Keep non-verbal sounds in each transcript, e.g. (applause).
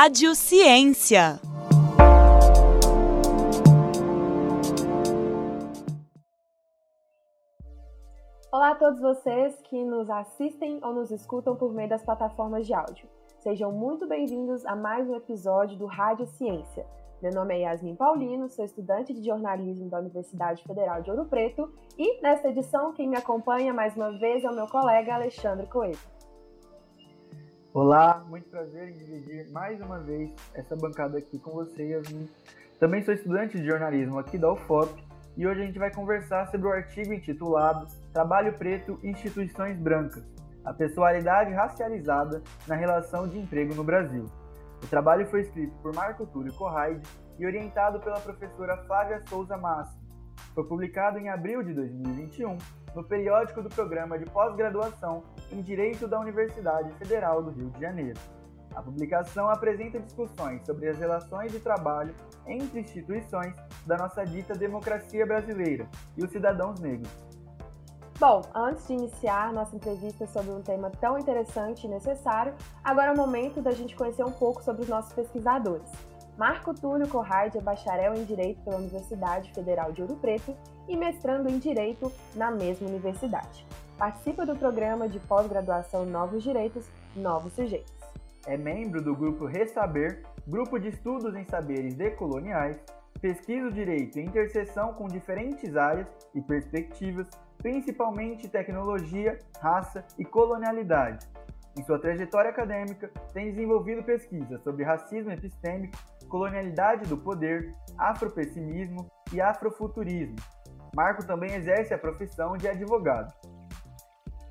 Rádio Ciência. Olá a todos vocês que nos assistem ou nos escutam por meio das plataformas de áudio. Sejam muito bem-vindos a mais um episódio do Rádio Ciência. Meu nome é Yasmin Paulino, sou estudante de jornalismo da Universidade Federal de Ouro Preto e, nesta edição, quem me acompanha mais uma vez é o meu colega Alexandre Coelho. Olá, muito prazer em dividir mais uma vez essa bancada aqui com você, Yasmin. Também sou estudante de jornalismo aqui da UFOP e hoje a gente vai conversar sobre o artigo intitulado Trabalho Preto Instituições Brancas, a pessoalidade racializada na relação de emprego no Brasil. O trabalho foi escrito por Marco Túlio Corraide e orientado pela professora Flávia Souza Massa. Foi publicado em abril de 2021 no periódico do programa de pós-graduação em Direito da Universidade Federal do Rio de Janeiro. A publicação apresenta discussões sobre as relações de trabalho entre instituições da nossa dita democracia brasileira e os cidadãos negros. Bom, antes de iniciar nossa entrevista sobre um tema tão interessante e necessário, agora é o momento da gente conhecer um pouco sobre os nossos pesquisadores. Marco Túlio Corraide é bacharel em Direito pela Universidade Federal de Ouro Preto e mestrando em Direito na mesma universidade. Participa do programa de pós-graduação Novos Direitos, Novos Sujeitos. É membro do grupo Ressaber, grupo de estudos em saberes decoloniais, pesquisa o direito em interseção com diferentes áreas e perspectivas, principalmente tecnologia, raça e colonialidade. Em sua trajetória acadêmica, tem desenvolvido pesquisas sobre racismo epistêmico, colonialidade do poder, afropessimismo e afrofuturismo. Marco também exerce a profissão de advogado.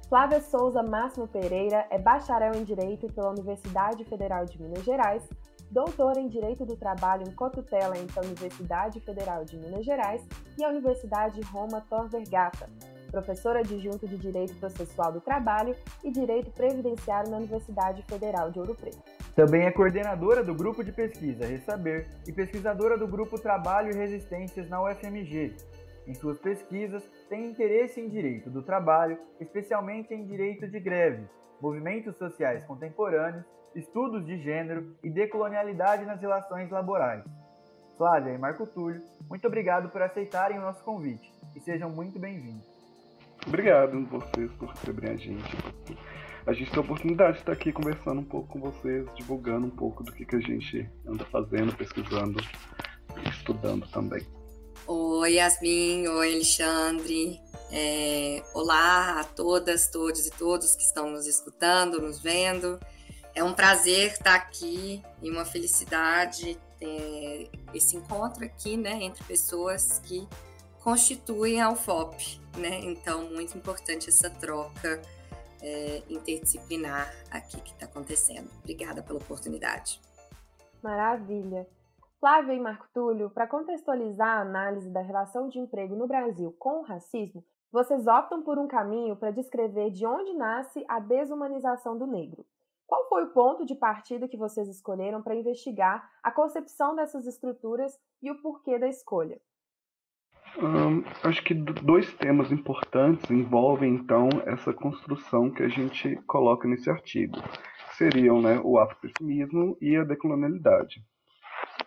Flávia Souza Máximo Pereira é bacharel em Direito pela Universidade Federal de Minas Gerais, doutora em Direito do Trabalho em Cotutela entre a Universidade Federal de Minas Gerais e a Universidade Roma Tor Vergata, professora adjunta de Direito Processual do Trabalho e Direito Previdenciário na Universidade Federal de Ouro Preto. Também é coordenadora do grupo de pesquisa Ressaber e pesquisadora do grupo Trabalho e Resistências na UFMG. Em suas pesquisas, tem interesse em direito do trabalho, especialmente em direito de greve, movimentos sociais contemporâneos, estudos de gênero e decolonialidade nas relações laborais. Flávia e Marco Túlio, muito obrigado por aceitarem o nosso convite e sejam muito bem-vindos. Obrigado a vocês por receberem a gente. A gente tem a oportunidade de estar aqui conversando um pouco com vocês, divulgando um pouco do que, que a gente anda fazendo, pesquisando e estudando também. Oi, Yasmin. Oi, Alexandre. É, olá a todas, todos e todos que estão nos escutando, nos vendo. É um prazer estar aqui e uma felicidade ter esse encontro aqui, né, entre pessoas que constituem a UFOP, né? Então, muito importante essa troca é, interdisciplinar aqui que está acontecendo. Obrigada pela oportunidade. Maravilha. Flávia e Marco Túlio, para contextualizar a análise da relação de emprego no Brasil com o racismo, vocês optam por um caminho para descrever de onde nasce a desumanização do negro. Qual foi o ponto de partida que vocês escolheram para investigar a concepção dessas estruturas e o porquê da escolha? Acho que dois temas importantes envolvem então essa construção que a gente coloca nesse artigo. Seriam né, o afropessimismo e a decolonialidade.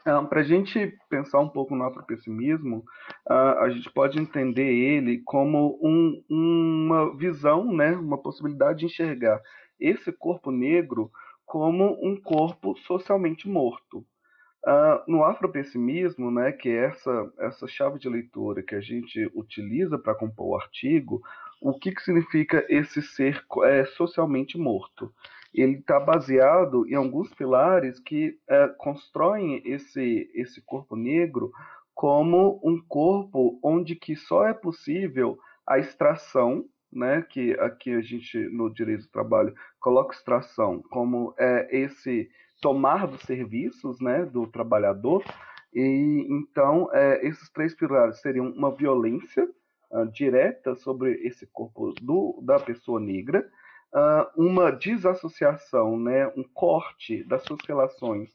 Um, Para a gente pensar um pouco no afropessimismo, uh, a gente pode entender ele como um, uma visão, né, uma possibilidade de enxergar esse corpo negro como um corpo socialmente morto. Uh, no afropessimismo, né, que é essa, essa chave de leitura que a gente utiliza para compor o artigo, o que, que significa esse ser é, socialmente morto? Ele está baseado em alguns pilares que é, constroem esse, esse corpo negro como um corpo onde que só é possível a extração, né, que aqui a gente no direito do trabalho coloca extração como é, esse tomar dos serviços né, do trabalhador. E então é, esses três pilares seriam uma violência uh, direta sobre esse corpo do, da pessoa negra, uma desassociação, né, um corte das suas relações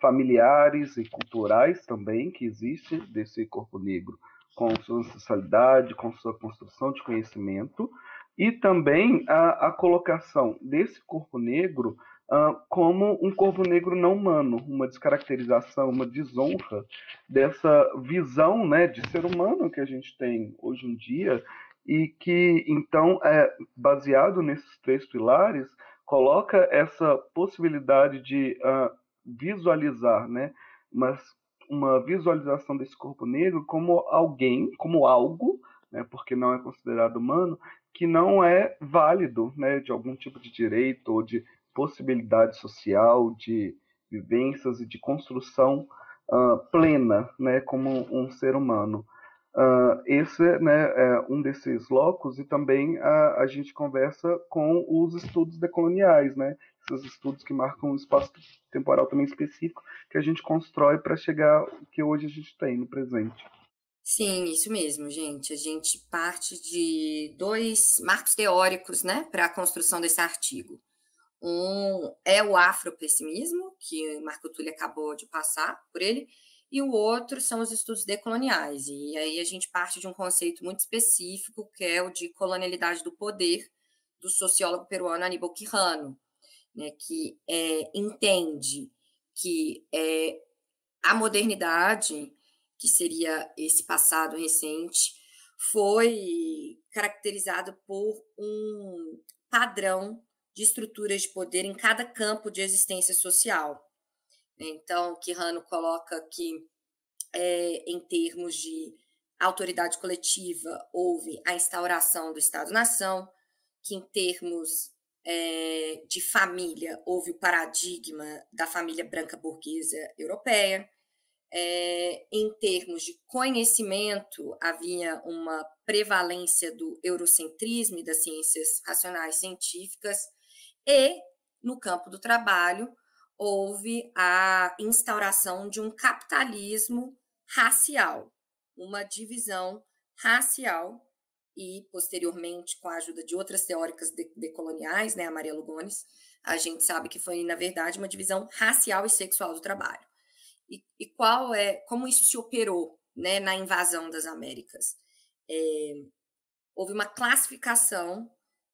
familiares e culturais também que existe desse corpo negro com sua ancestralidade, com sua construção de conhecimento, e também a, a colocação desse corpo negro uh, como um corpo negro não humano, uma descaracterização, uma desonra dessa visão né, de ser humano que a gente tem hoje em dia e que, então, é baseado nesses três pilares, coloca essa possibilidade de uh, visualizar, né, mas uma visualização desse corpo negro como alguém, como algo, né, porque não é considerado humano, que não é válido, né, de algum tipo de direito ou de possibilidade social, de vivências e de construção uh, plena, né, como um ser humano. Uh, esse né, é um desses locos e também a, a gente conversa com os estudos decoloniais, né, esses estudos que marcam um espaço temporal também específico que a gente constrói para chegar ao que hoje a gente tem no presente. Sim, isso mesmo, gente. A gente parte de dois marcos teóricos né, para a construção desse artigo. Um é o afropessimismo, que Marco Túlio acabou de passar por ele, e o outro são os estudos decoloniais. E aí a gente parte de um conceito muito específico, que é o de colonialidade do poder, do sociólogo peruano Aníbal Quijano, né, que é, entende que é, a modernidade, que seria esse passado recente, foi caracterizado por um padrão de estruturas de poder em cada campo de existência social. Então, Quirrano coloca que, é, em termos de autoridade coletiva, houve a instauração do Estado-nação, que, em termos é, de família, houve o paradigma da família branca burguesa europeia. É, em termos de conhecimento, havia uma prevalência do eurocentrismo e das ciências racionais científicas, e no campo do trabalho, houve a instauração de um capitalismo racial, uma divisão racial e posteriormente com a ajuda de outras teóricas decoloniais, né, a Maria Lugones, a gente sabe que foi na verdade uma divisão racial e sexual do trabalho. E, e qual é, como isso se operou, né, na invasão das Américas? É, houve uma classificação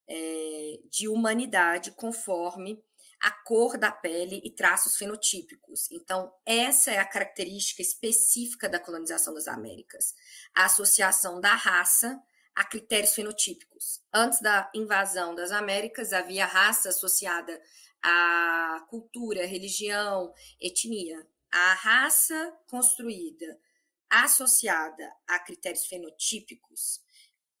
é, de humanidade conforme a cor da pele e traços fenotípicos. Então, essa é a característica específica da colonização das Américas, a associação da raça a critérios fenotípicos. Antes da invasão das Américas, havia raça associada à cultura, religião, etnia. A raça construída associada a critérios fenotípicos,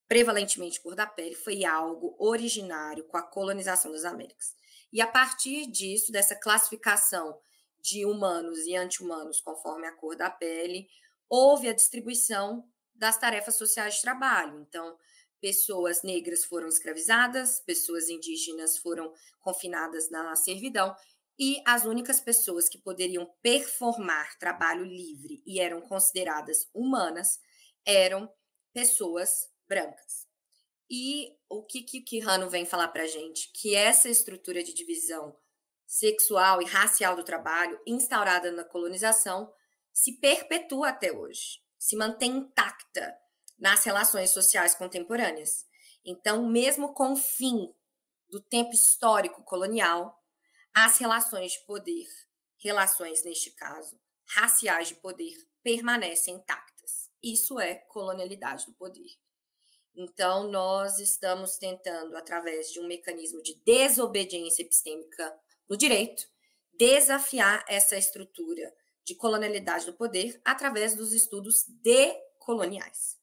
prevalentemente cor da pele, foi algo originário com a colonização das Américas. E a partir disso, dessa classificação de humanos e anti-humanos conforme a cor da pele, houve a distribuição das tarefas sociais de trabalho. Então, pessoas negras foram escravizadas, pessoas indígenas foram confinadas na servidão, e as únicas pessoas que poderiam performar trabalho livre e eram consideradas humanas eram pessoas brancas. E o que que Quijano vem falar para gente? Que essa estrutura de divisão sexual e racial do trabalho, instaurada na colonização, se perpetua até hoje, se mantém intacta nas relações sociais contemporâneas. Então, mesmo com o fim do tempo histórico colonial, as relações de poder, relações neste caso, raciais de poder, permanecem intactas. Isso é colonialidade do poder. Então, nós estamos tentando, através de um mecanismo de desobediência epistêmica no direito, desafiar essa estrutura de colonialidade do poder através dos estudos decoloniais.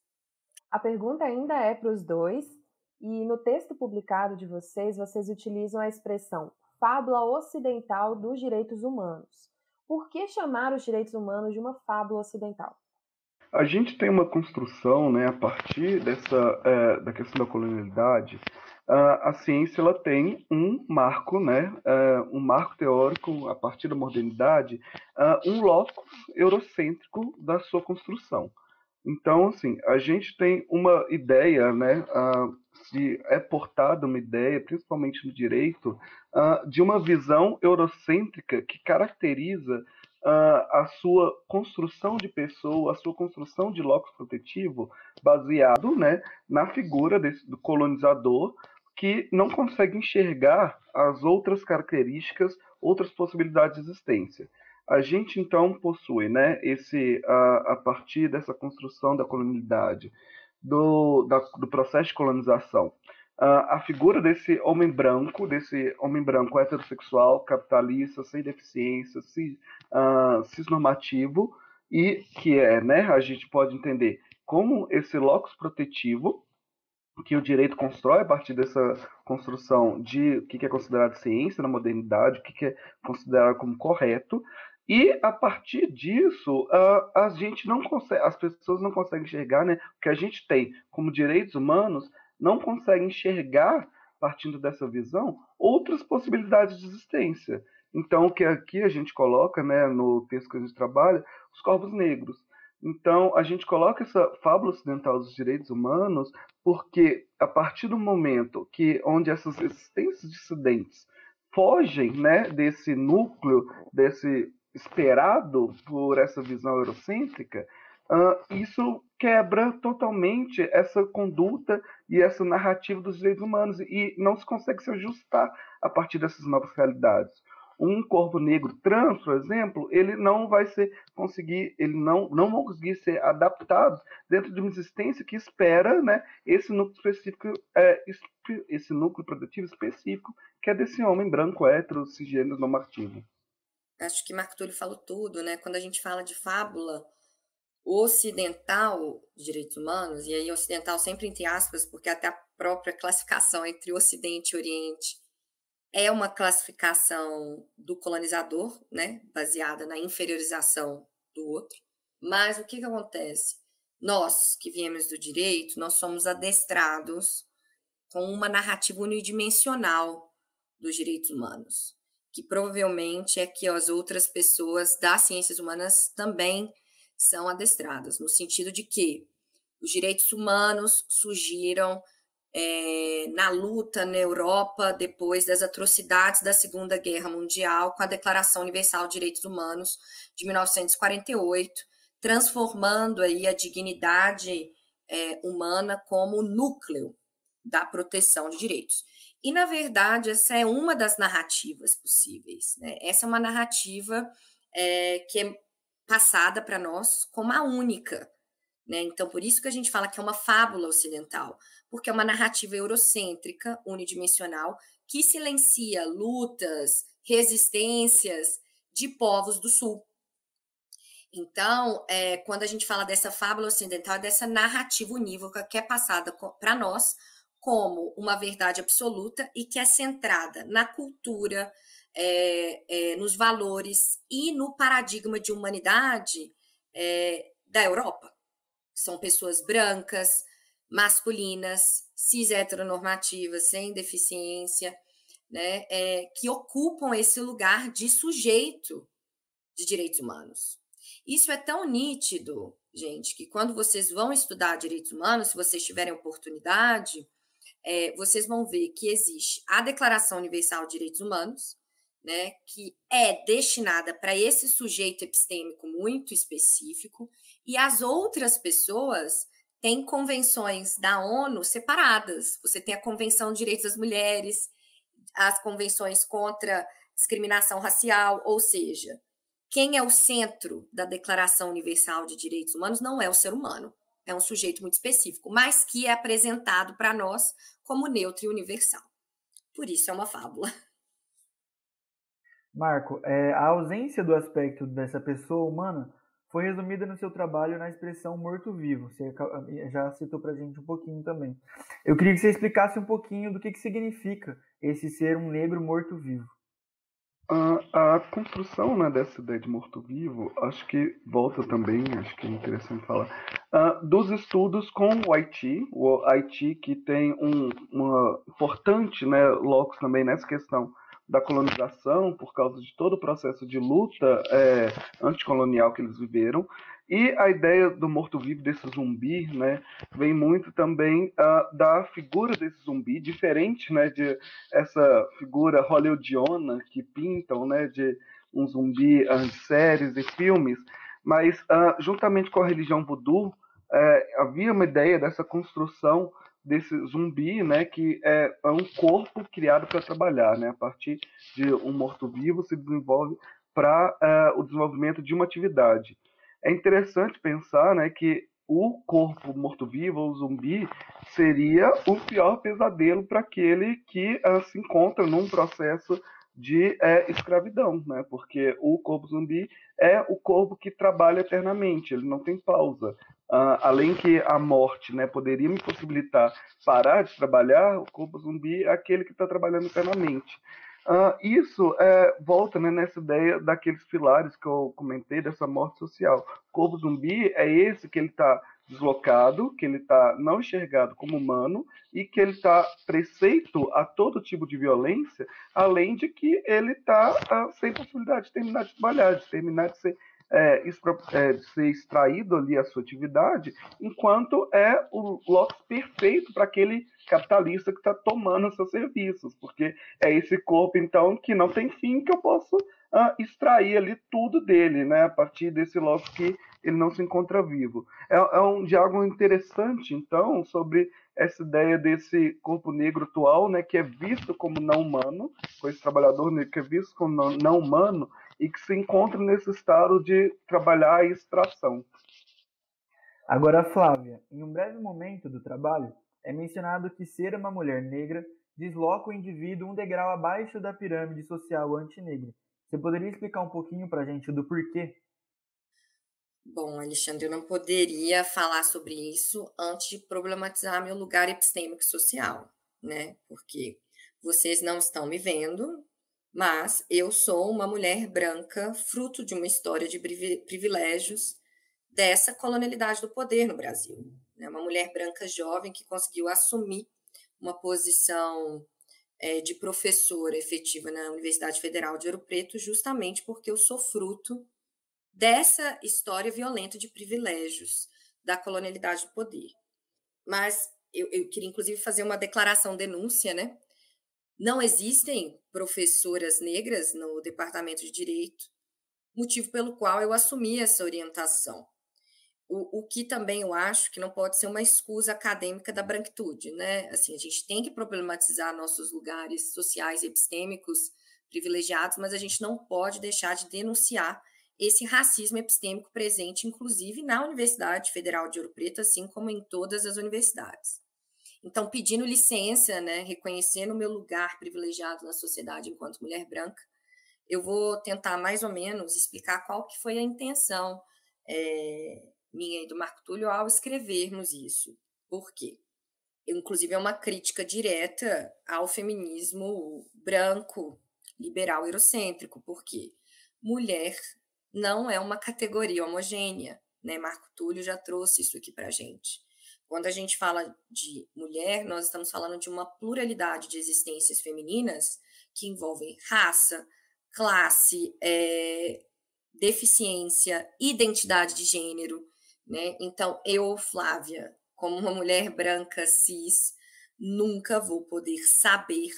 A pergunta ainda é para os dois, e no texto publicado de vocês, vocês utilizam a expressão fábula ocidental dos direitos humanos. Por que chamar os direitos humanos de uma fábula ocidental? A gente tem uma construção, né, a partir dessa é, da questão da colonialidade, a ciência ela tem um marco, né, é, um marco teórico a partir da modernidade, um locus eurocêntrico da sua construção. Então, assim, a gente tem uma ideia, né, se é portada uma ideia, principalmente no direito, de uma visão eurocêntrica que caracteriza uh, a sua construção de pessoa, a sua construção de locus protetivo, baseado né, na figura desse, do colonizador, que não consegue enxergar as outras características, outras possibilidades de existência. A gente então possui, né, esse a, a partir dessa construção da colonialidade, do, da, do processo de colonização, a, a figura desse homem branco, desse homem branco heterossexual, capitalista, sem deficiência, cis, uh, cisnormativo, e que é, né, a gente pode entender como esse locus protetivo que o direito constrói a partir dessa construção de o que é considerado ciência na modernidade, o que é considerado como correto, e a partir disso, uh, a gente não consegue, as pessoas não conseguem enxergar, né? O que a gente tem como direitos humanos não consegue enxergar, partindo dessa visão, outras possibilidades de existência. Então, o que aqui a gente coloca, né, no texto que a gente trabalha, os corpos negros. Então, a gente coloca essa fábula ocidental dos direitos humanos porque, a partir do momento que onde essas existências dissidentes fogem né, desse núcleo, desse esperado por essa visão eurocêntrica, uh, isso quebra totalmente essa conduta e essa narrativa dos direitos humanos e não se consegue se ajustar a partir dessas novas realidades. Um corpo negro trans, por exemplo, ele não vai ser conseguir, ele não não vão conseguir ser adaptados dentro de uma existência que espera, né, esse núcleo específico, é, esse núcleo produtivo específico que é desse homem branco, hétero, cisgênero, normativo acho que Marco Túlio falou tudo, né? Quando a gente fala de fábula ocidental de direitos humanos, e aí ocidental sempre entre aspas, porque até a própria classificação entre Ocidente e Oriente é uma classificação do colonizador, né? Baseada na inferiorização do outro. Mas o que, que acontece? Nós que viemos do direito, nós somos adestrados com uma narrativa unidimensional dos direitos humanos que provavelmente é que as outras pessoas das ciências humanas também são adestradas, no sentido de que os direitos humanos surgiram é, na luta na Europa depois das atrocidades da Segunda Guerra Mundial, com a Declaração Universal de Direitos Humanos de 1948, transformando aí a dignidade é, humana como núcleo da proteção de direitos. E, na verdade, essa é uma das narrativas possíveis. Né? Essa é uma narrativa é, que é passada para nós como a única. Né? Então, por isso que a gente fala que é uma fábula ocidental, porque é uma narrativa eurocêntrica, unidimensional, que silencia lutas, resistências de povos do Sul. Então, é, quando a gente fala dessa fábula ocidental, é dessa narrativa unívoca que é passada para nós como uma verdade absoluta e que é centrada na cultura, é, é, nos valores e no paradigma de humanidade é, da Europa. São pessoas brancas, masculinas, cis heteronormativas, sem deficiência, né, é, que ocupam esse lugar de sujeito de direitos humanos. Isso é tão nítido, gente, que quando vocês vão estudar direitos humanos, se vocês tiverem oportunidade, é, vocês vão ver que existe a Declaração Universal de Direitos Humanos, né, que é destinada para esse sujeito epistêmico muito específico, e as outras pessoas têm convenções da ONU separadas. Você tem a Convenção de Direitos das Mulheres, as convenções contra discriminação racial, ou seja, quem é o centro da Declaração Universal de Direitos Humanos não é o ser humano, é um sujeito muito específico, mas que é apresentado para nós como neutro e universal. Por isso é uma fábula. Marco, é, a ausência do aspecto dessa pessoa humana foi resumida no seu trabalho na expressão morto-vivo. Você já citou para gente um pouquinho também. Eu queria que você explicasse um pouquinho do que, que significa esse ser um negro morto-vivo. A, a construção né, dessa ideia de morto-vivo, acho que volta também, acho que é interessante falar, uh, dos estudos com o Haiti, o Haiti que tem um uma importante né, locus também nessa questão da colonização, por causa de todo o processo de luta é, anticolonial que eles viveram, e a ideia do morto-vivo, desse zumbi, né, vem muito também uh, da figura desse zumbi, diferente né, de essa figura hollywoodiana que pintam né, de um zumbi uh, de séries e filmes, mas uh, juntamente com a religião voodoo, uh, havia uma ideia dessa construção desse zumbi, né, que é, é um corpo criado para trabalhar, né, a partir de um morto-vivo se desenvolve para é, o desenvolvimento de uma atividade. É interessante pensar, né, que o corpo morto-vivo, o zumbi, seria o pior pesadelo para aquele que uh, se encontra num processo de é, escravidão, né? Porque o corpo zumbi é o corpo que trabalha eternamente, ele não tem pausa. Uh, além que a morte, né, poderia me possibilitar parar de trabalhar, o corpo zumbi é aquele que está trabalhando eternamente. Uh, isso é, volta né, nessa ideia daqueles pilares que eu comentei dessa morte social. O corpo zumbi é esse que ele está deslocado, que ele está não enxergado como humano e que ele está preceito a todo tipo de violência, além de que ele está uh, sem possibilidade de terminar de trabalhar, de terminar de ser, é, é, ser extraído ali a sua atividade, enquanto é o locus perfeito para aquele capitalista que está tomando os seus serviços, porque é esse corpo, então, que não tem fim, que eu posso extrair ali tudo dele, né, a partir desse locus que ele não se encontra vivo. É, é um diálogo interessante, então, sobre essa ideia desse corpo negro atual, né, que é visto como não humano, com esse trabalhador negro que é visto como não, não humano e que se encontra nesse estado de trabalhar a extração. Agora, Flávia, em um breve momento do trabalho, é mencionado que ser uma mulher negra desloca o indivíduo um degrau abaixo da pirâmide social antinegra. Você poderia explicar um pouquinho para a gente do porquê? Bom, Alexandre, eu não poderia falar sobre isso antes de problematizar meu lugar epistêmico social, né? Porque vocês não estão me vendo, mas eu sou uma mulher branca, fruto de uma história de privilégios dessa colonialidade do poder no Brasil. Né? Uma mulher branca jovem que conseguiu assumir uma posição é, de professora efetiva na Universidade Federal de Ouro Preto, justamente porque eu sou fruto dessa história violenta de privilégios da colonialidade do poder. Mas eu, eu queria, inclusive, fazer uma declaração denúncia, né? Não existem professoras negras no departamento de direito, motivo pelo qual eu assumi essa orientação. O, o, que também eu acho que não pode ser uma escusa acadêmica da branquitude, né? Assim, a gente tem que problematizar nossos lugares sociais e epistêmicos privilegiados, mas a gente não pode deixar de denunciar esse racismo epistêmico presente, inclusive na Universidade Federal de Ouro Preto, assim como em todas as universidades. Então, pedindo licença, né, reconhecendo o meu lugar privilegiado na sociedade enquanto mulher branca, eu vou tentar mais ou menos explicar qual que foi a intenção é, minha e do Marco Túlio ao escrevermos isso. Por quê? Inclusive, é uma crítica direta ao feminismo branco, liberal, eurocêntrico, porque mulher não é uma categoria homogênea, né? Marco Túlio já trouxe isso aqui para gente. Quando a gente fala de mulher, nós estamos falando de uma pluralidade de existências femininas que envolvem raça, classe, é, deficiência, identidade de gênero, né? Então, eu, Flávia, como uma mulher branca cis, nunca vou poder saber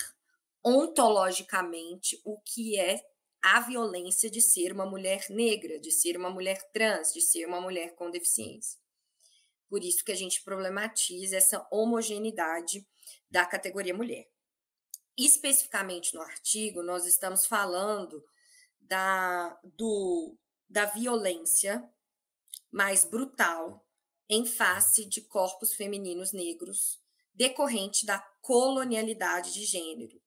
ontologicamente o que é a violência de ser uma mulher negra, de ser uma mulher trans, de ser uma mulher com deficiência. Por isso que a gente problematiza essa homogeneidade da categoria mulher. Especificamente no artigo, nós estamos falando da, do, da violência mais brutal em face de corpos femininos negros decorrente da colonialidade de gênero.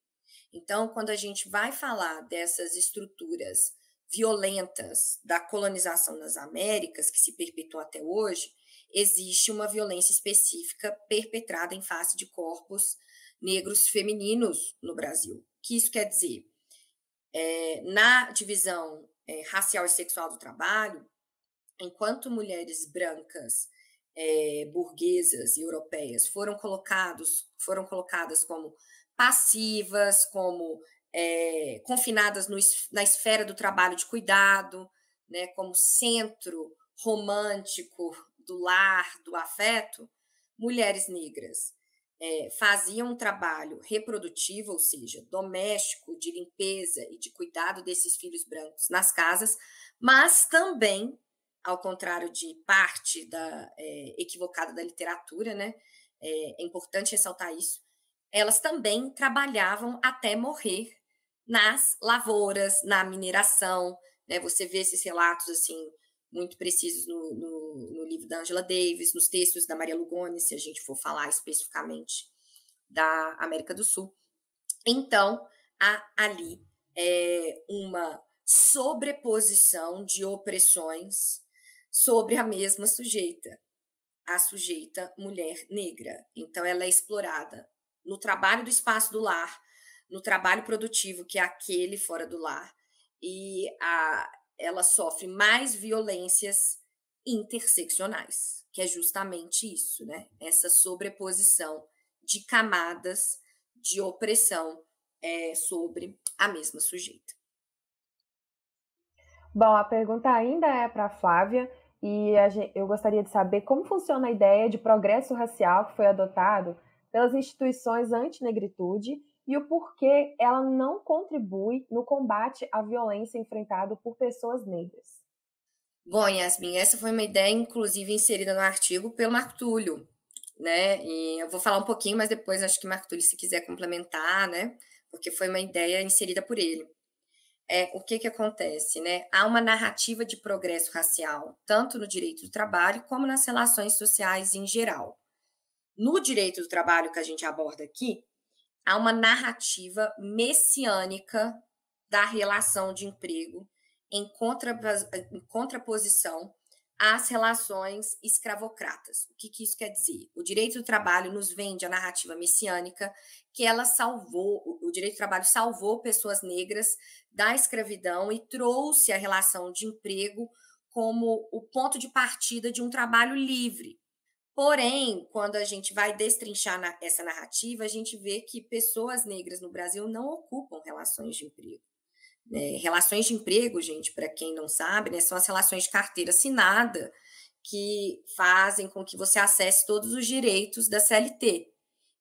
Então, quando a gente vai falar dessas estruturas violentas da colonização nas Américas, que se perpetua até hoje, existe uma violência específica perpetrada em face de corpos negros femininos no Brasil. O que isso quer dizer? É, na divisão é, racial e sexual do trabalho, enquanto mulheres brancas, é, burguesas e europeias foram colocados, foram colocadas como passivas, como é, confinadas no, na esfera do trabalho de cuidado, né, como centro romântico do lar, do afeto, mulheres negras é, faziam um trabalho reprodutivo, ou seja, doméstico, de limpeza e de cuidado desses filhos brancos nas casas, mas também, ao contrário de parte da é, equivocada da literatura, né, é, é importante ressaltar isso, elas também trabalhavam até morrer nas lavouras, na mineração. Né? Você vê esses relatos assim muito precisos no, no, no, livro da Angela Davis, nos textos da Maria Lugones, se a gente for falar especificamente da América do Sul. Então, há ali é, uma sobreposição de opressões sobre a mesma sujeita, a sujeita mulher negra. Então, ela é explorada no trabalho do espaço do lar, no trabalho produtivo, que é aquele fora do lar, e a, ela sofre mais violências interseccionais, que é justamente isso, né? Essa sobreposição de camadas de opressão é, sobre a mesma sujeita. Bom, a pergunta ainda é para Flávia e gente, eu gostaria de saber como funciona a ideia de progresso racial que foi adotado pelas instituições anti-negritude e o porquê ela não contribui no combate à violência enfrentada por pessoas negras. Bom, Yasmin, essa foi uma ideia, inclusive, inserida no artigo pelo Marco Túlio, né? E eu vou falar um pouquinho, mas depois acho que Marco Túlio, se quiser complementar, né? Porque foi uma ideia inserida por ele. É, o que que acontece, né? Há uma narrativa de progresso racial, tanto no direito do trabalho como nas relações sociais em geral. No direito do trabalho que a gente aborda aqui, há uma narrativa messiânica da relação de emprego em, contra, em contraposição às relações escravocratas. O que, que, isso quer dizer? O direito do trabalho nos vende a narrativa messiânica que ela salvou, o direito do trabalho salvou pessoas negras da escravidão e trouxe a relação de emprego como o ponto de partida de um trabalho livre, Porém, quando a gente vai destrinchar essa narrativa, a gente vê que pessoas negras no Brasil não ocupam relações de emprego. É, relações de emprego, gente, para quem não sabe, né, são as relações de carteira assinada que fazem com que você acesse todos os direitos da CLT.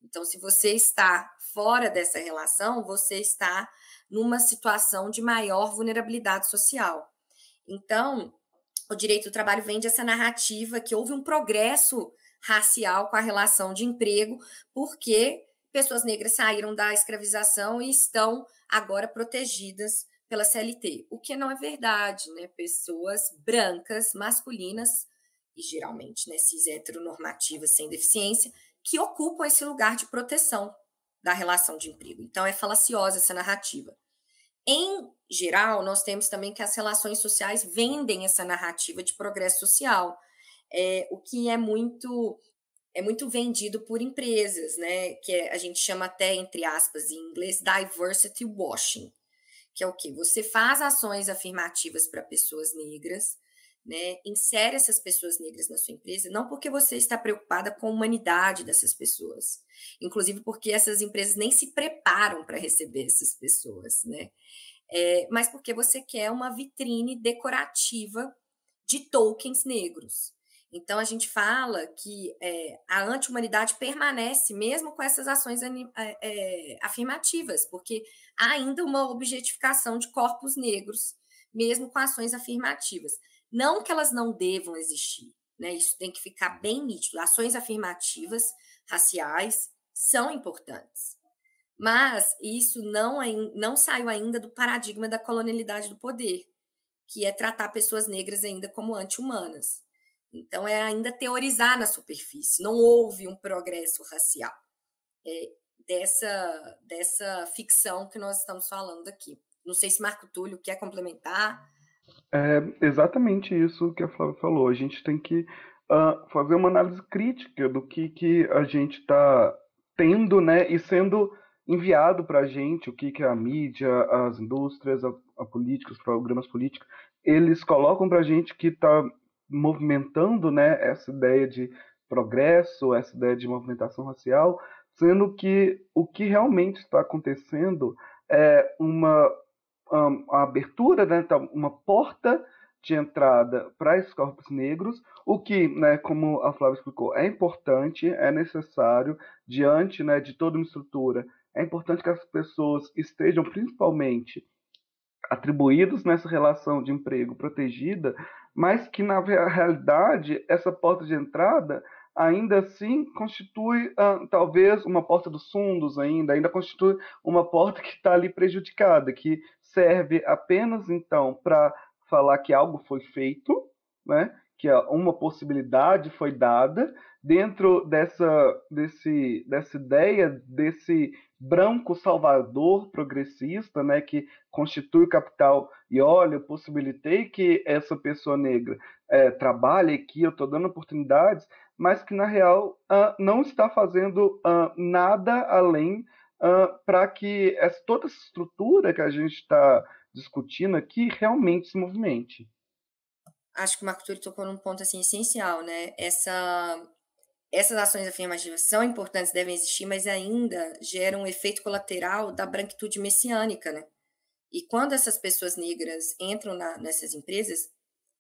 Então, se você está fora dessa relação, você está numa situação de maior vulnerabilidade social. Então, o direito do trabalho vende essa narrativa que houve um progresso racial com a relação de emprego, porque pessoas negras saíram da escravização e estão agora protegidas pela CLT, o que não é verdade, né? Pessoas brancas, masculinas e geralmente, né, cis heteronormativas sem deficiência, que ocupam esse lugar de proteção da relação de emprego. Então é falaciosa essa narrativa. Em geral, nós temos também que as relações sociais vendem essa narrativa de progresso social é, o que é muito é muito vendido por empresas, né? Que é, a gente chama até, entre aspas, em inglês, diversity washing, que é o que? Você faz ações afirmativas para pessoas negras, né? Insere essas pessoas negras na sua empresa, não porque você está preocupada com a humanidade dessas pessoas, inclusive porque essas empresas nem se preparam para receber essas pessoas, né? É, mas porque você quer uma vitrine decorativa de tokens negros. Então, a gente fala que é, a anti-humanidade permanece mesmo com essas ações é, é, afirmativas, porque há ainda uma objetificação de corpos negros, mesmo com ações afirmativas. Não que elas não devam existir, né? isso tem que ficar bem nítido. Ações afirmativas raciais são importantes. Mas isso não, não saiu ainda do paradigma da colonialidade do poder, que é tratar pessoas negras ainda como anti-humanas. Então, é ainda teorizar na superfície, não houve um progresso racial é, dessa, dessa ficção que nós estamos falando aqui. Não sei se Marco Túlio quer complementar. É exatamente isso que a Flávia falou. A gente tem que uh, fazer uma análise crítica do que, que a gente está tendo né, e sendo enviado para a gente, o que, que a mídia, as indústrias, a, a política, os programas políticos, eles colocam para a gente que está movimentando né, essa ideia de progresso, essa ideia de movimentação racial, sendo que o que realmente está acontecendo é uma, uma abertura, né, então, uma porta de entrada para esses corpos negros, o que, né, como a Flávia explicou, é importante, é necessário, diante né, de toda uma estrutura, é importante que as pessoas estejam principalmente atribuídos nessa relação de emprego protegida, mas que na realidade essa porta de entrada ainda assim constitui uh, talvez uma porta dos fundos ainda, ainda constitui uma porta que está ali prejudicada, que serve apenas então para falar que algo foi feito, né? Que uma possibilidade foi dada dentro dessa, desse, dessa ideia desse branco salvador progressista, né, que constitui o capital e olha, eu possibilitei que essa pessoa negra é, trabalhe aqui, eu estou dando oportunidades, mas que na real uh, não está fazendo uh, nada além uh, para que essa, toda essa estrutura que a gente está discutindo aqui realmente se movimente. Acho que o Marco Túlio tocou num ponto assim essencial, né? Essa, essas ações afirmativas são importantes, devem existir, mas ainda geram um efeito colateral da branquitude messiânica, né? E quando essas pessoas negras entram na, nessas empresas,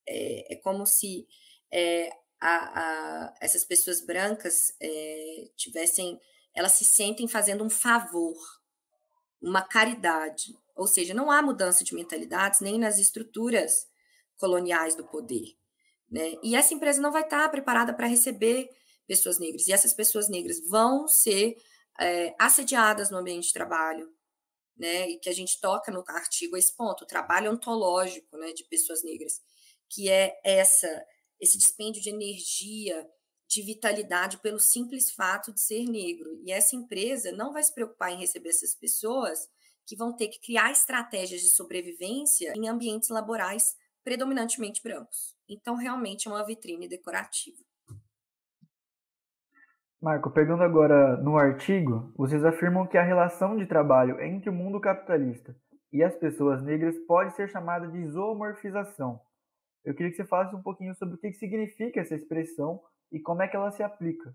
é, é como se é, a, a, essas pessoas brancas é, tivessem, elas se sentem fazendo um favor, uma caridade. Ou seja, não há mudança de mentalidades nem nas estruturas coloniais do poder. Né? E essa empresa não vai estar preparada para receber pessoas negras. E essas pessoas negras vão ser é, assediadas no ambiente de trabalho. Né? E que a gente toca no artigo esse ponto, o trabalho ontológico né, de pessoas negras, que é essa esse dispêndio de energia, de vitalidade pelo simples fato de ser negro. E essa empresa não vai se preocupar em receber essas pessoas que vão ter que criar estratégias de sobrevivência em ambientes laborais predominantemente brancos. Então, realmente é uma vitrine decorativa. Marco, pegando agora no artigo, vocês afirmam que a relação de trabalho entre o mundo capitalista e as pessoas negras pode ser chamada de zoomorfização. Eu queria que você falasse um pouquinho sobre o que significa essa expressão e como é que ela se aplica.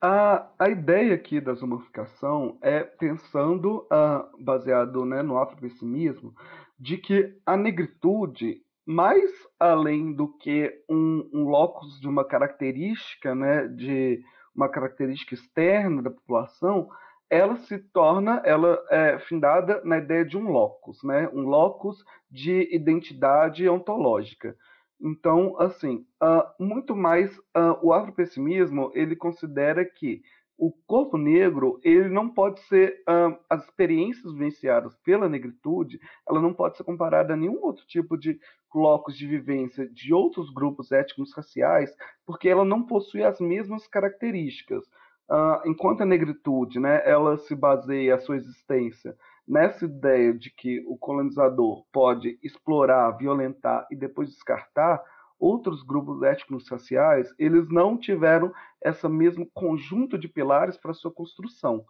A, a ideia aqui da zoomificação é pensando, uh, baseado né, no afropessimismo, de que a negritude, mais além do que um, um locus de uma característica, né, de uma característica externa da população, ela se torna, ela é findada na ideia de um locus, né? Um locus de identidade ontológica. Então, assim, uh, muito mais uh, o afropessimismo ele considera que o corpo negro ele não pode ser uh, as experiências vivenciadas pela negritude, ela não pode ser comparada a nenhum outro tipo de locus de vivência de outros grupos étnicos raciais, porque ela não possui as mesmas características. Uh, enquanto a negritude, né, ela se baseia a sua existência nessa ideia de que o colonizador pode explorar, violentar e depois descartar, outros grupos étnicos raciais, eles não tiveram esse mesmo conjunto de pilares para sua construção.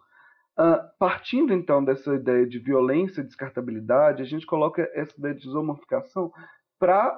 Uh, partindo então dessa ideia de violência e descartabilidade, a gente coloca essa ideia de zoomorficação para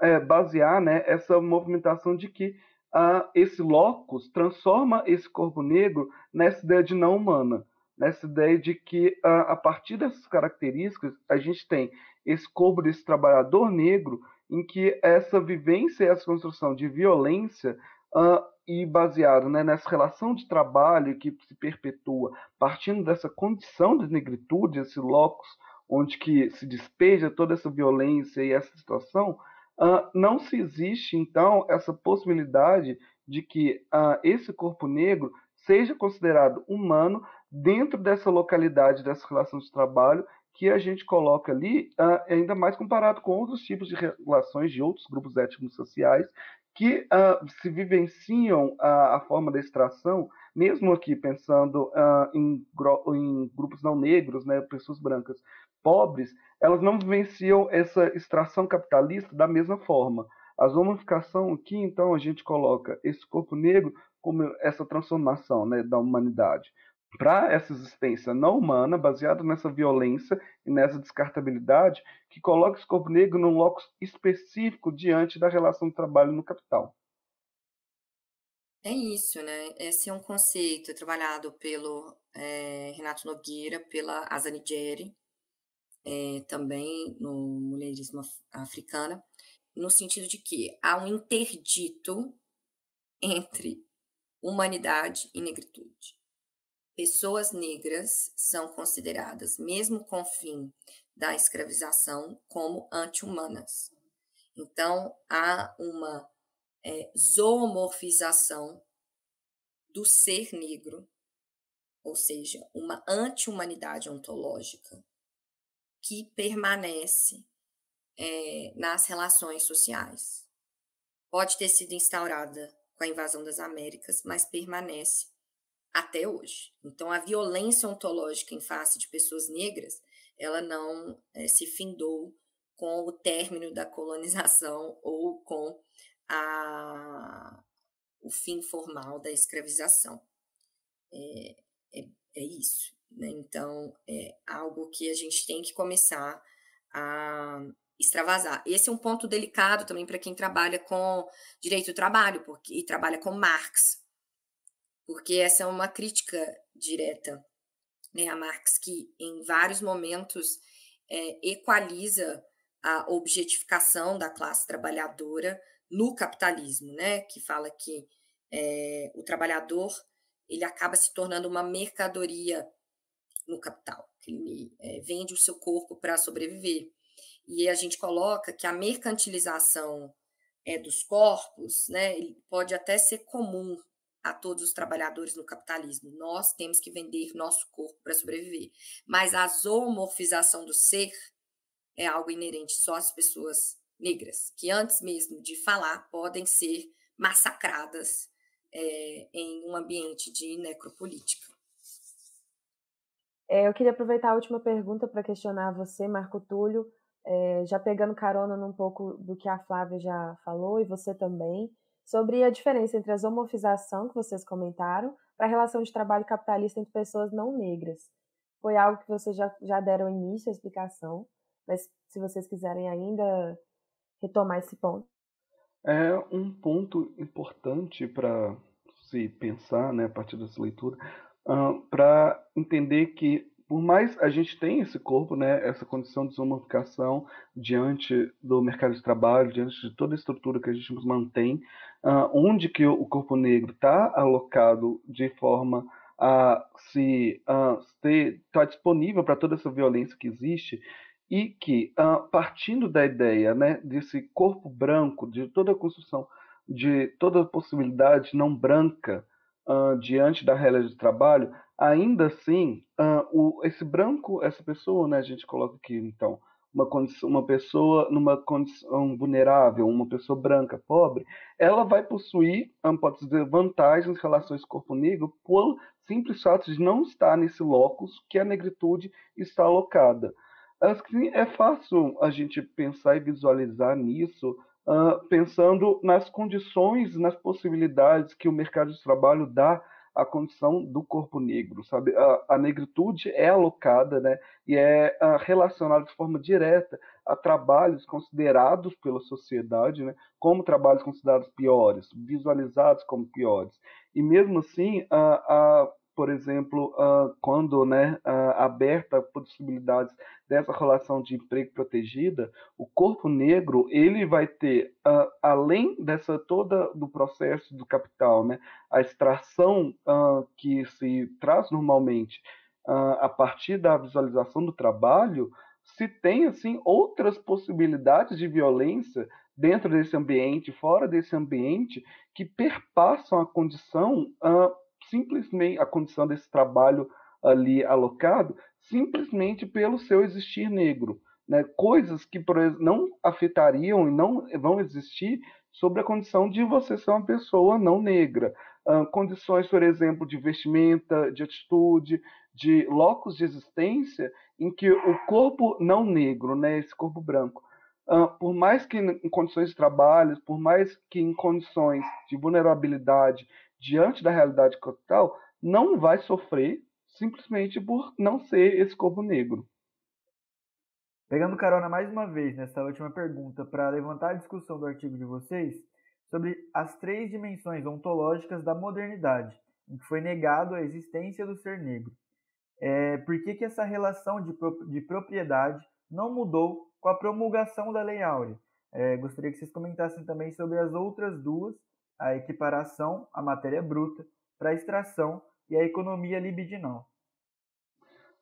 é, basear né, essa movimentação de que uh, esse locus transforma esse corpo negro nessa ideia de não humana, nessa ideia de que uh, a partir dessas características a gente tem esse corpo desse trabalhador negro em que essa vivência e essa construção de violência uh, e baseado né, nessa relação de trabalho que se perpetua partindo dessa condição de negritude, esse locus onde que se despeja toda essa violência e essa situação, Uh, não se existe, então, essa possibilidade de que uh, esse corpo negro seja considerado humano dentro dessa localidade, dessa relação de trabalho que a gente coloca ali, uh, ainda mais comparado com outros tipos de relações de outros grupos étnicos sociais que se vivenciam a forma da extração, mesmo aqui pensando em, em, grupos não negros, né, pessoas brancas, pobres, elas não vivenciam essa extração capitalista da mesma forma. A zoomificação aqui, então, a gente coloca esse corpo negro como essa transformação né, da humanidade para essa existência não humana, baseada nessa violência e nessa descartabilidade, que coloca esse corpo negro num locus específico diante da relação de trabalho no capital. É isso, né? Esse é um conceito trabalhado pelo é, Renato Nogueira, pela Asa Nigeri, é, também no mulherismo africano, no sentido de que há um interdito entre humanidade e negritude. Pessoas negras são consideradas, mesmo com o fim da escravização, como anti-humanas. Então, há uma é, zoomorfização do ser negro, ou seja, uma anti-humanidade ontológica que permanece é, nas relações sociais. Pode ter sido instaurada com a invasão das Américas, mas permanece até hoje. Então, a violência ontológica em face de pessoas negras, ela não é, se findou com o término da colonização (laughs) ou com a, o fim formal da escravização. É, é, é isso. Né? Então, é algo que a gente tem que começar a extravasar. Esse é um ponto delicado também para quem trabalha com direito do trabalho porque, e trabalha com Marx, porque essa é uma crítica direta né, a Marx, que em vários momentos é, equaliza a objetificação da classe trabalhadora no capitalismo, né, que fala que é, o trabalhador ele acaba se tornando uma mercadoria no capital, ele é, vende o seu corpo para sobreviver. E a gente coloca que a mercantilização é, dos corpos, né, pode até ser comum a todos os trabalhadores no capitalismo. Nós temos que vender nosso corpo para sobreviver. Mas a zoomorfização do ser é algo inerente só às pessoas negras, que antes mesmo de falar podem ser massacradas é, em um ambiente de necropolítica. É, eu queria aproveitar a última pergunta para questionar você, Marco Túlio, é, já pegando carona num pouco do que a Flávia já falou e você também, sobre a diferença entre a zoomorfização que vocês comentaram para a relação de trabalho capitalista entre pessoas não negras. Foi algo que vocês já, já deram início à explicação, mas se vocês quiserem ainda retomar esse ponto. É um ponto importante para se pensar, né, a partir dessa leitura, uh, para entender que por mais a gente tenha esse corpo, né, essa condição de zoomorficação diante do mercado de trabalho, diante de toda a estrutura que a gente mantém, uh, onde que o corpo negro está alocado de forma a se estar disponível para toda essa violência que existe, e que, uh, partindo da ideia né, desse corpo branco, de toda a construção, de toda a possibilidade não branca uh, diante da realidade de trabalho, ainda assim, uh, o, esse branco, essa pessoa, né, a gente coloca aqui, então, uma, condição, uma pessoa numa condição vulnerável, uma pessoa branca, pobre, ela vai possuir, pode dizer, vantagens em relação a esse corpo negro por simples fato de não estar nesse locus que a negritude está alocada. Assim, é fácil a gente pensar e visualizar nisso, uh, pensando nas condições, nas possibilidades que o mercado de trabalho dá à condição do corpo negro, sabe? A, a negritude é alocada, né, e é uh, relacionada de forma direta a trabalhos considerados pela sociedade, né, como trabalhos considerados piores, visualizados como piores. E mesmo assim, a, por exemplo, uh, quando né, uh, aberta possibilidades dessa relação de emprego protegida, o corpo negro ele vai ter, uh, além dessa toda do processo do capital, né, a extração que se traz normalmente a partir da visualização do trabalho, se tem assim outras possibilidades de violência dentro desse ambiente, fora desse ambiente, que perpassam a condição uh, simplesmente a condição desse trabalho ali alocado, simplesmente pelo seu existir negro. Né? Coisas que não afetariam e não vão existir sobre a condição de você ser uma pessoa não negra. Uh, condições, por exemplo, de vestimenta, de atitude, de locos de existência em que o corpo não negro, né, esse corpo branco, uh, por mais que em condições de trabalho, por mais que em condições de vulnerabilidade, diante da realidade capital, não vai sofrer simplesmente por não ser esse corpo negro. Pegando carona mais uma vez nessa última pergunta para levantar a discussão do artigo de vocês sobre as três dimensões ontológicas da modernidade, em que foi negado a existência do ser negro. É, por que, que essa relação de, de propriedade não mudou com a promulgação da Lei Áurea? É, gostaria que vocês comentassem também sobre as outras duas a equiparação à matéria bruta para a extração e a economia libidinal.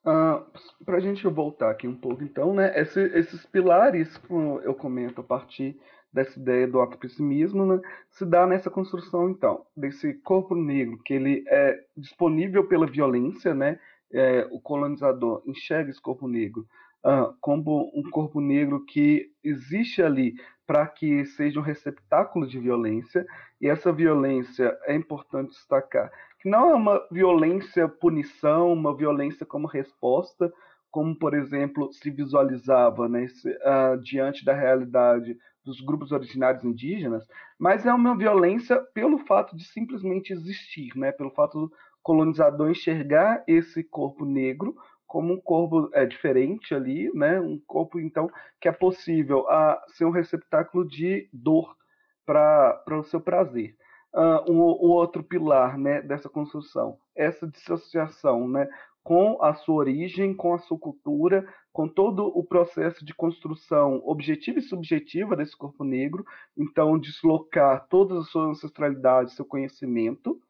Uh, para a gente voltar aqui um pouco, então, né, esse, esses pilares, como eu comento a partir dessa ideia do afropessimismo, né, se dá nessa construção, então, desse corpo negro, que ele é disponível pela violência, né, é, o colonizador enxerga esse corpo negro uh, como um corpo negro que existe ali para que seja um receptáculo de violência, e essa violência é importante destacar que não é uma violência punição, uma violência como resposta, como, por exemplo, se visualizava né, uh, diante da realidade dos grupos originários indígenas, mas é uma violência pelo fato de simplesmente existir, né, pelo fato do colonizador enxergar esse corpo negro como um corpo é, diferente ali, né, um corpo então que é possível a ser um receptáculo de dor para o seu prazer. Uh, um, outro pilar né, dessa construção, essa dissociação né, com a sua origem, com a sua cultura, com todo o processo de construção objetiva e subjetiva desse corpo negro, então deslocar todas as suas ancestralidades, seu conhecimento,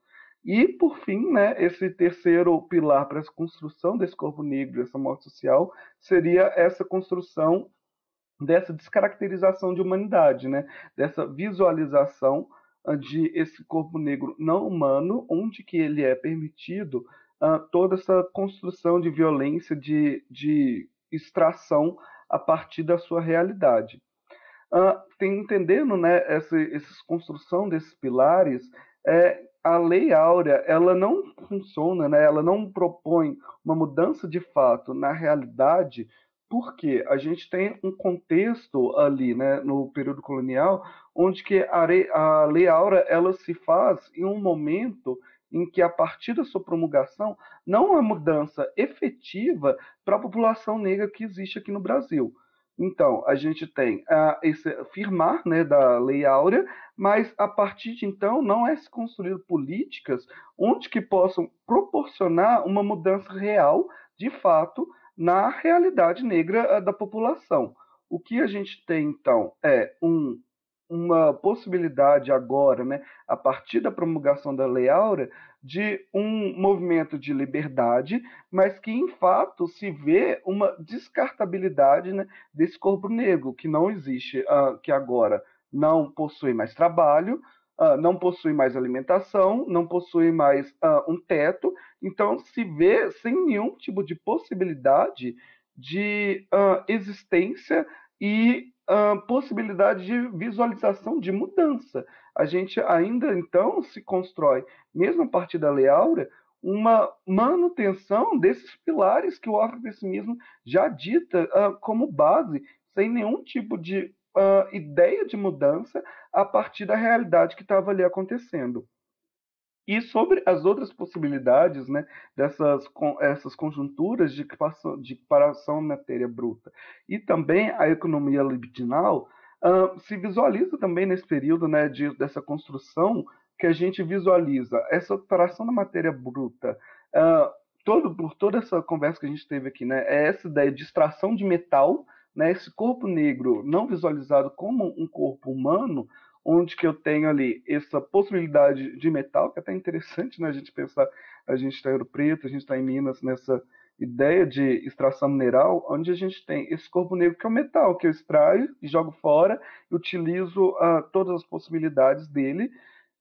e, por fim, né, esse terceiro pilar para essa construção desse corpo negro, dessa morte social, seria essa construção dessa descaracterização de humanidade, né, dessa visualização uh, de esse corpo negro não humano, onde que ele é permitido uh, toda essa construção de violência, de, de extração a partir da sua realidade. Uh, tem entendendo né, essa, essa construção desses pilares, é, a lei áurea ela não funciona, né, ela não propõe uma mudança de fato na realidade, porque a gente tem um contexto ali, né, no período colonial, onde que a, lei áurea ela se faz em um momento em que, a partir da sua promulgação, não há mudança efetiva para a população negra que existe aqui no Brasil. Então, a gente tem uh, esse firmar né, da Lei Áurea, mas a partir de então não é se construir políticas onde que possam proporcionar uma mudança real, de fato, na realidade negra uh, da população. O que a gente tem, então, é um uma possibilidade agora, né, a partir da promulgação da Lei Áurea, de um movimento de liberdade, mas que, em fato, se vê uma descartabilidade né, desse corpo negro, que não existe, uh, que agora não possui mais trabalho, uh, não possui mais alimentação, não possui mais uh, um teto, então se vê sem nenhum tipo de possibilidade de existência e uh, possibilidade de visualização de mudança. A gente ainda então se constrói, mesmo a partir da Lei Áurea, uma manutenção desses pilares que o afropessimismo já dita uh, como base, sem nenhum tipo de uh, ideia de mudança a partir da realidade que estava ali acontecendo. E sobre as outras possibilidades né, dessas essas conjunturas de equiparação, de equiparação matéria bruta e também a economia libidinal, uh, se visualiza também nesse período né, de, dessa construção que a gente visualiza essa equiparação da matéria bruta. Uh, todo, por toda essa conversa que a gente teve aqui, né, é essa ideia de extração de metal, né, esse corpo negro não visualizado como um corpo humano, onde que eu tenho ali essa possibilidade de metal, que é até interessante, né? A gente pensar, a gente está em Ouro Preto, a gente está em Minas, nessa ideia de extração mineral, onde a gente tem esse corpo negro que é o metal, que eu extraio e jogo fora, utilizo uh, todas as possibilidades dele.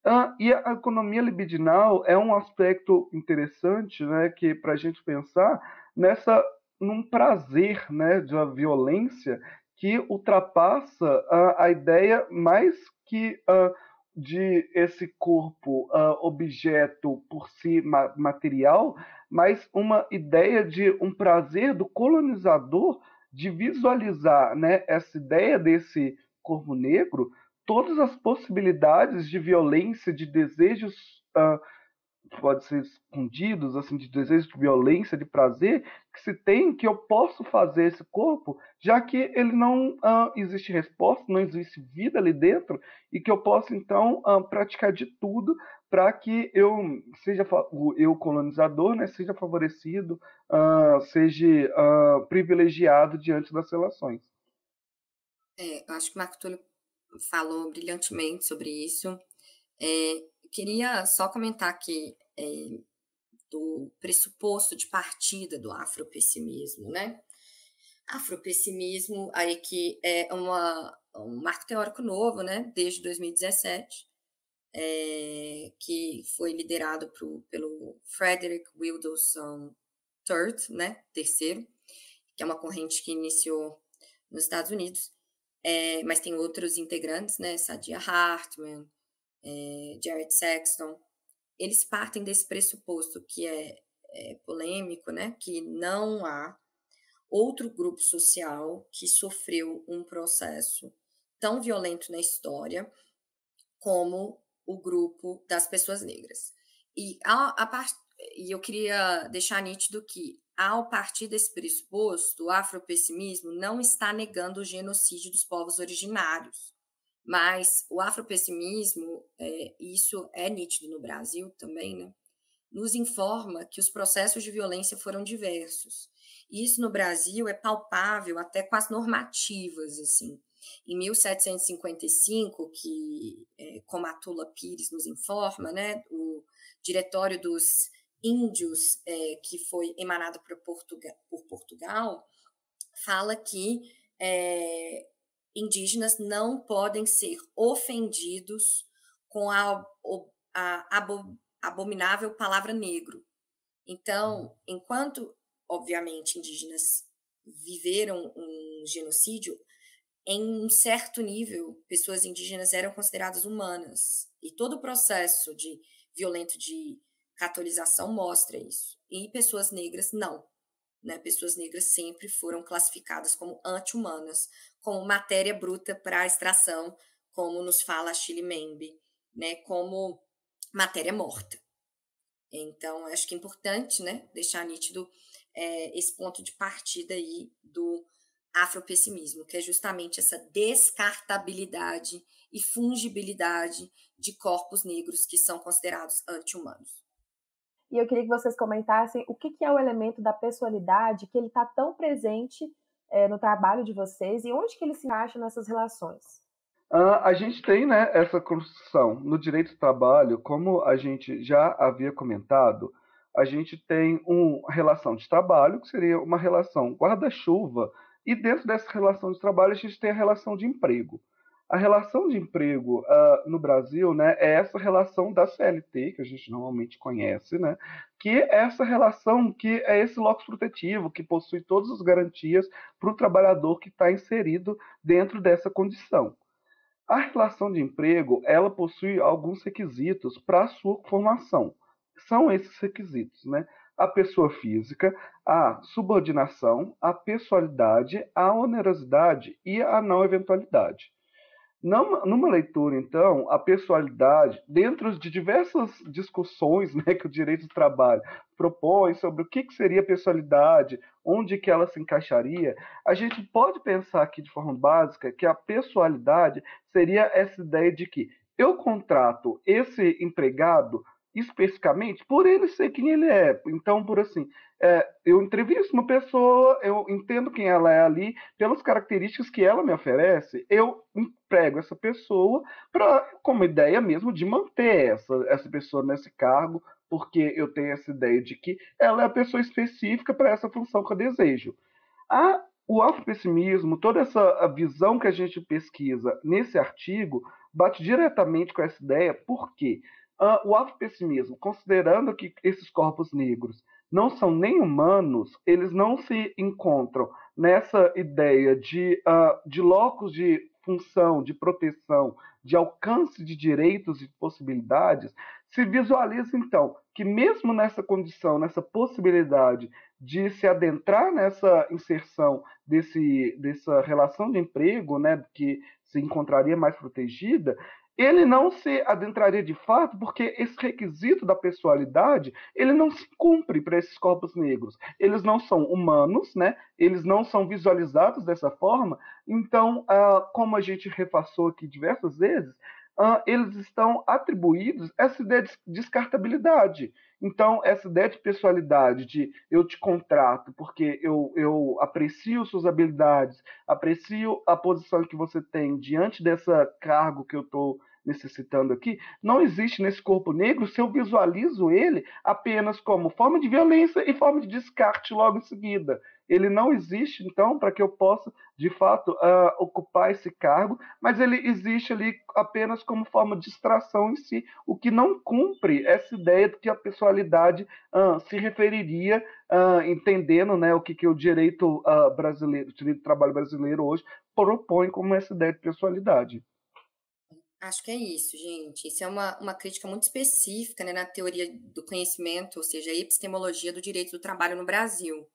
Uh, e a economia libidinal é um aspecto interessante, né, que para a gente pensar nessa num prazer, né, de uma violência que ultrapassa uh, a ideia mais que uh, de esse corpo uh, objeto por si ma material, mas uma ideia de um prazer do colonizador de visualizar né, essa ideia desse corpo negro, todas as possibilidades de violência, de desejos uh, pode ser escondidos, assim, de desejo de violência, de prazer, que se tem que eu posso fazer esse corpo, já que ele não uh, existe resposta, não existe vida ali dentro, e que eu posso então uh, praticar de tudo para que eu seja eu colonizador, né, seja favorecido, uh, seja privilegiado diante das relações. É, eu acho que o Marco Túlio falou brilhantemente sobre isso. É, queria só comentar aqui é, do pressuposto de partida do afropessimismo, né? Afropessimismo aí que é uma, um marco teórico novo, né, desde 2017, é, que foi liderado pro, pelo Frederick Wilderson III, né, terceiro, que é uma corrente que iniciou nos Estados Unidos, é, mas tem outros integrantes, né, Sadia Hartman, é, Jared Sexton, eles partem desse pressuposto que é, é polêmico, né, que não há outro grupo social que sofreu um processo tão violento na história como o grupo das pessoas negras. E, a, a part... e eu queria deixar nítido que, ao partir desse pressuposto, o afropessimismo não está negando o genocídio dos povos originários. Mas o afropessimismo, é, isso é nítido no Brasil também, né? nos informa que os processos de violência foram diversos. Isso no Brasil é palpável até com as normativas, assim. Em 1755, que, é, como a Tula Pires nos informa, né, o Diretório dos Índios, é, que foi emanado por, Portugal, por Portugal fala que é, indígenas não podem ser ofendidos com a, a, abominável palavra negro. Então, enquanto, obviamente, indígenas viveram um genocídio, em um certo nível, pessoas indígenas eram consideradas humanas. E todo o processo de violento de catolização mostra isso. E pessoas negras não. Né? Pessoas negras sempre foram classificadas como anti-humanas, como matéria bruta para extração, como nos fala Chile Membe, né? como matéria morta. Então, acho que é importante né? deixar nítido é, esse ponto de partida aí do afropessimismo, que é justamente essa descartabilidade e fungibilidade de corpos negros que são considerados anti-humanos. E eu queria que vocês comentassem o que, é o elemento da pessoalidade que ele está tão presente é, no trabalho de vocês e onde que ele se encaixa nessas relações. Uh, a gente tem né, essa construção no direito do trabalho, como a gente já havia comentado, a gente tem uma relação de trabalho, que seria uma relação guarda-chuva e dentro dessa relação de trabalho, a gente tem a relação de emprego. A relação de emprego uh, no Brasil né, é essa relação da CLT, que a gente normalmente conhece, né, que é essa relação que é esse locus protetivo, que possui todas as garantias para o trabalhador que está inserido dentro dessa condição. A relação de emprego, ela possui alguns requisitos para a sua formação. São esses requisitos, né? a pessoa física, a subordinação, a pessoalidade, a onerosidade e a não eventualidade. Numa, numa, leitura, então, a pessoalidade, dentro de diversas discussões (laughs) né, que o direito do trabalho propõe sobre o que, que seria pessoalidade, onde que ela se encaixaria, a gente pode pensar aqui de forma básica que a pessoalidade seria essa ideia de que eu contrato esse empregado especificamente por ele ser quem ele é. Então, por assim, é, eu entrevisto uma pessoa, eu entendo quem ela é ali, pelas características que ela me oferece, eu emprego essa pessoa para como ideia mesmo de manter essa, essa pessoa nesse cargo, porque eu tenho essa ideia de que ela é a pessoa específica para essa função que eu desejo. A, o autopessimismo, toda essa visão que a gente pesquisa nesse artigo, bate diretamente com essa ideia, por quê? Uh, o autopessimismo, considerando que esses corpos negros não são nem humanos, eles não se encontram nessa ideia de, uh, de locos de função, de proteção, de alcance de direitos e possibilidades, se visualiza então que mesmo nessa condição, nessa possibilidade de se adentrar nessa inserção desse, dessa relação de emprego, né, que se encontraria mais protegida, ele não se adentraria de fato porque esse requisito da pessoalidade ele não se cumpre para esses corpos negros. Eles não são humanos, né? Eles não são visualizados dessa forma. Então, ah, como a gente repassou aqui diversas vezes, ah, eles estão atribuídos essa ideia de descartabilidade. Então, essa ideia de pessoalidade, de eu te contrato porque eu, eu aprecio suas habilidades, aprecio a posição que você tem diante dessa cargo que eu estou necessitando aqui, não existe nesse corpo negro se eu visualizo ele apenas como forma de violência e forma de descarte logo em seguida. Ele não existe, então, para que eu possa, de fato, uh, ocupar esse cargo, mas ele existe ali apenas como forma de distração em si, o que não cumpre essa ideia de que a pessoalidade uh, se referiria, uh, entendendo né, o que, que o direito brasileiro, o direito do trabalho brasileiro hoje propõe como essa ideia de pessoalidade. Acho que é isso, gente. Isso é uma, uma crítica muito específica né, na teoria do conhecimento, ou seja, a epistemologia do direito do trabalho no Brasil.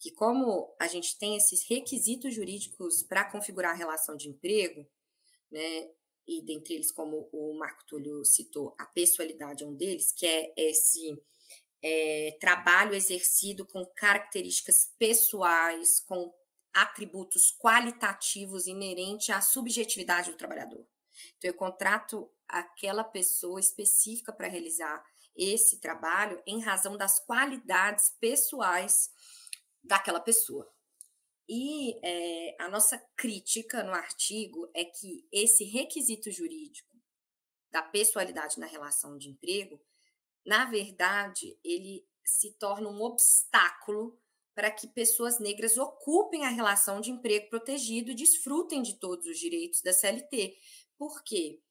Que, como a gente tem esses requisitos jurídicos para configurar a relação de emprego, né, e dentre eles, como o Marco Túlio citou, a pessoalidade é um deles, que é esse é, trabalho exercido com características pessoais, com atributos qualitativos inerentes à subjetividade do trabalhador. Então, eu contrato aquela pessoa específica para realizar esse trabalho em razão das qualidades pessoais daquela pessoa. E é, a nossa crítica no artigo é que esse requisito jurídico da pessoalidade na relação de emprego, na verdade, ele se torna um obstáculo para que pessoas negras ocupem a relação de emprego protegido e desfrutem de todos os direitos da CLT, porque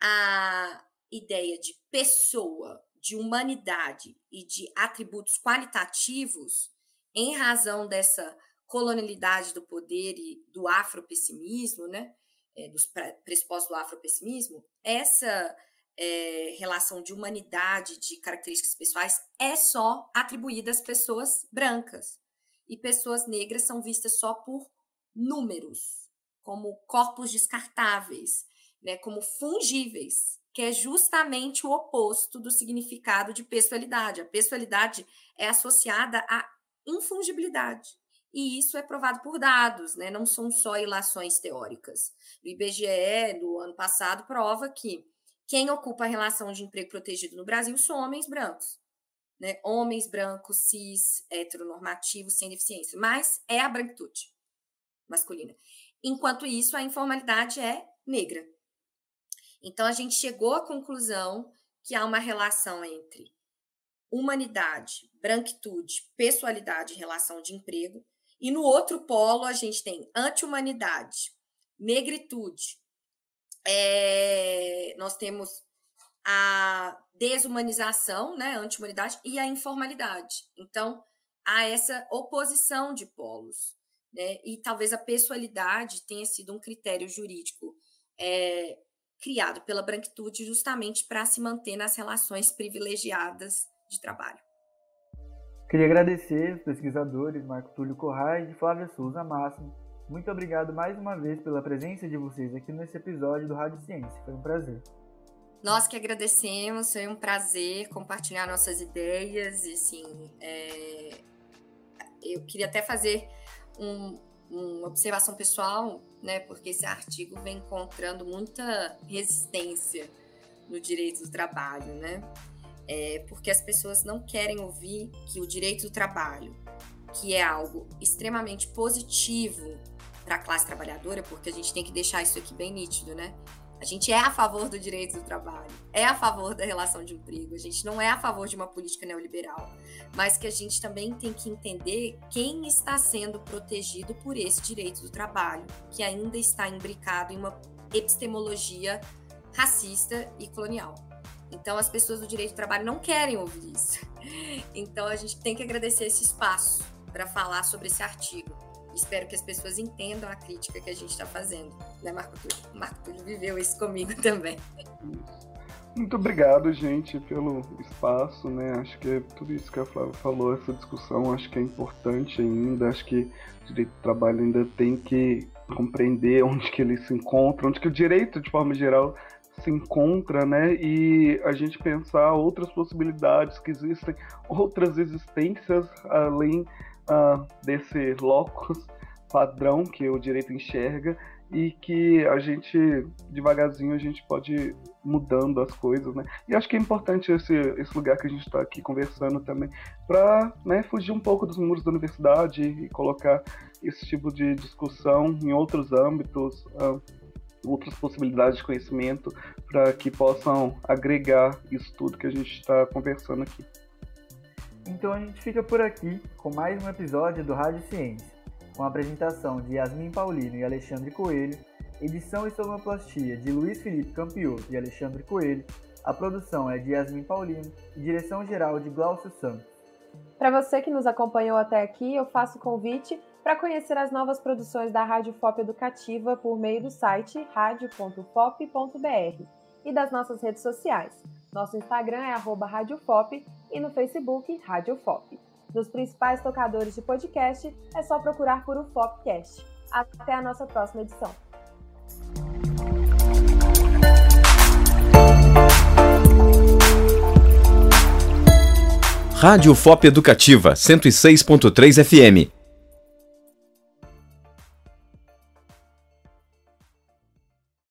a ideia de pessoa, de humanidade e de atributos qualitativos, em razão dessa colonialidade do poder e do afropessimismo, né, é, dos pressupostos do afropessimismo, essa é, relação de humanidade, de características pessoais, é só atribuída às pessoas brancas. E pessoas negras são vistas só por números, como corpos descartáveis, né, como fungíveis, que é justamente o oposto do significado de pessoalidade. A pessoalidade é associada à infungibilidade. E isso é provado por dados, né? não são só ilações teóricas. O IBGE, do ano passado, prova que quem ocupa a relação de emprego protegido no Brasil são homens brancos. Né? Homens brancos, cis, heteronormativos, sem deficiência. Mas é a branquitude masculina. Enquanto isso, a informalidade é negra. Então, a gente chegou à conclusão que há uma relação entre humanidade, branquitude, pessoalidade e relação de emprego. E no outro polo, a gente tem anti-humanidade, negritude. É, nós temos a desumanização, né, anti-humanidade, e a informalidade. Então, há essa oposição de polos. Né? E talvez a pessoalidade tenha sido um critério jurídico é, criado pela branquitude justamente para se manter nas relações privilegiadas de trabalho. Queria agradecer os pesquisadores Marco Túlio Corrais e Flávia Souza Máximo. Muito obrigado mais uma vez pela presença de vocês aqui nesse episódio do Rádio Ciência. Foi um prazer. Nós que agradecemos, foi um prazer compartilhar nossas ideias e assim, é... eu queria até fazer um, uma observação pessoal, né, porque esse artigo vem encontrando muita resistência no direito do trabalho, né? É porque as pessoas não querem ouvir que o direito do trabalho, que é algo extremamente positivo para a classe trabalhadora, porque a gente tem que deixar isso aqui bem nítido, né? A gente é a favor do direito do trabalho, é a favor da relação de emprego, a gente não é a favor de uma política neoliberal, mas que a gente também tem que entender quem está sendo protegido por esse direito do trabalho, que ainda está imbricado em uma epistemologia racista e colonial. Então, as pessoas do direito do trabalho não querem ouvir isso. (laughs) Então, a gente tem que agradecer esse espaço para falar sobre esse artigo espero que as pessoas entendam a crítica que a gente está fazendo, né, Marco Túlio? Marco Túlio viveu isso comigo (laughs) também. Muito obrigado, gente, pelo espaço, né? Acho que é tudo isso que a Flávia falou, essa discussão, acho que é importante ainda. Acho que o direito do trabalho ainda tem que compreender onde que ele se encontra, onde que o direito, de forma geral, se encontra, né? E a gente pensar outras possibilidades que existem, outras existências além uh, desse locus padrão que o direito enxerga e que a gente devagarzinho a gente pode mudando as coisas, né? E acho que é importante esse, esse lugar que a gente está aqui conversando também para né, fugir um pouco dos muros da universidade e colocar esse tipo de discussão em outros âmbitos, uh, outras possibilidades de conhecimento para que possam agregar isso tudo que a gente está conversando aqui. Então a gente fica por aqui com mais um episódio do Rádio Ciência, com a apresentação de Yasmin Paulino e Alexandre Coelho, edição e sonoplastia de Luiz Felipe Campioso e Alexandre Coelho, a produção é de Yasmin Paulino e direção geral de Glaucio Santos. Para você que nos acompanhou até aqui, eu faço convite para conhecer as novas produções da Rádio FOP Educativa por meio do site radio.fop.br e das nossas redes sociais. Nosso Instagram é @radiofop e no Facebook Rádio FOP. Nos principais tocadores de podcast é só procurar por o Fopcast. Até a nossa próxima edição. Rádio FOP Educativa 106.3 FM